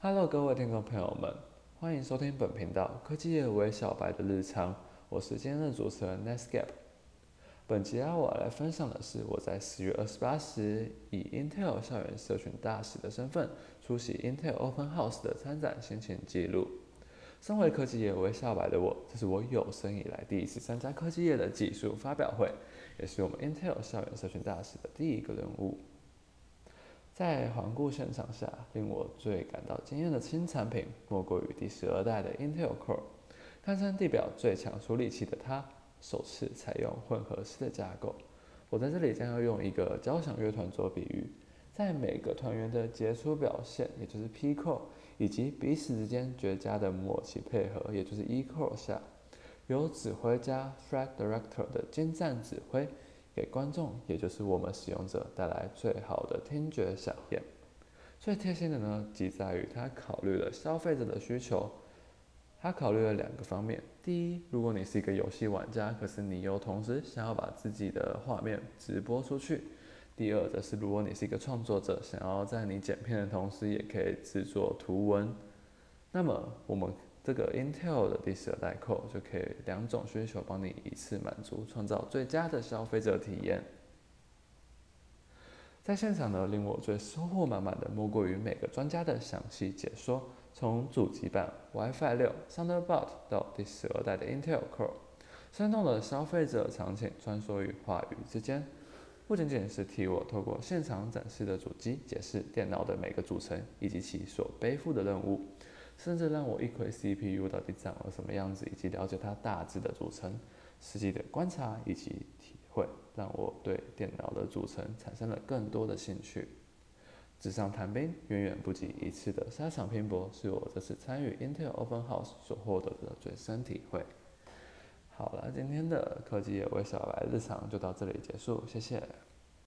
Hello，各位听众朋友们，欢迎收听本频道科技业为小白的日常，我是今天的主持人 Netscape。本集啊，我来分享的是我在十月二十八时以 Intel 校园社群大使的身份出席 Intel Open House 的参展心情记录。身为科技业为小白的我，这是我有生以来第一次参加科技业的技术发表会，也是我们 Intel 校园社群大使的第一个任务。在环顾现场下，令我最感到惊艳的新产品，莫过于第十二代的 Intel Core。堪称地表最强处理器的它，首次采用混合式的架构。我在这里将要用一个交响乐团做比喻，在每个团员的杰出表现，也就是 P Core，以及彼此之间绝佳的默契配合，也就是 E Core 下，由指挥家 Fred Director 的精湛指挥。给观众，也就是我们使用者带来最好的听觉响应。最贴心的呢，即在于它考虑了消费者的需求。它考虑了两个方面：第一，如果你是一个游戏玩家，可是你又同时想要把自己的画面直播出去；第二，则是如果你是一个创作者，想要在你剪片的同时也可以制作图文，那么我们。这个 Intel 的第十二代 Core 就可以两种需求帮你一次满足，创造最佳的消费者体验。在现场呢，令我最收获满满的莫过于每个专家的详细解说，从主机版 WiFi 六 Thunderbolt 到第十二代的 Intel Core，生动的消费者场景穿梭于话语之间，不仅仅是替我透过现场展示的主机解释电脑的每个组成以及其所背负的任务。甚至让我一窥 CPU 到底长了什么样子，以及了解它大致的组成。实际的观察以及体会，让我对电脑的组成产生了更多的兴趣。纸上谈兵远远不及一次的沙场拼搏，是我这次参与 Intel Open House 所获得的最深体会。好了，今天的科技也为小白日常就到这里结束，谢谢。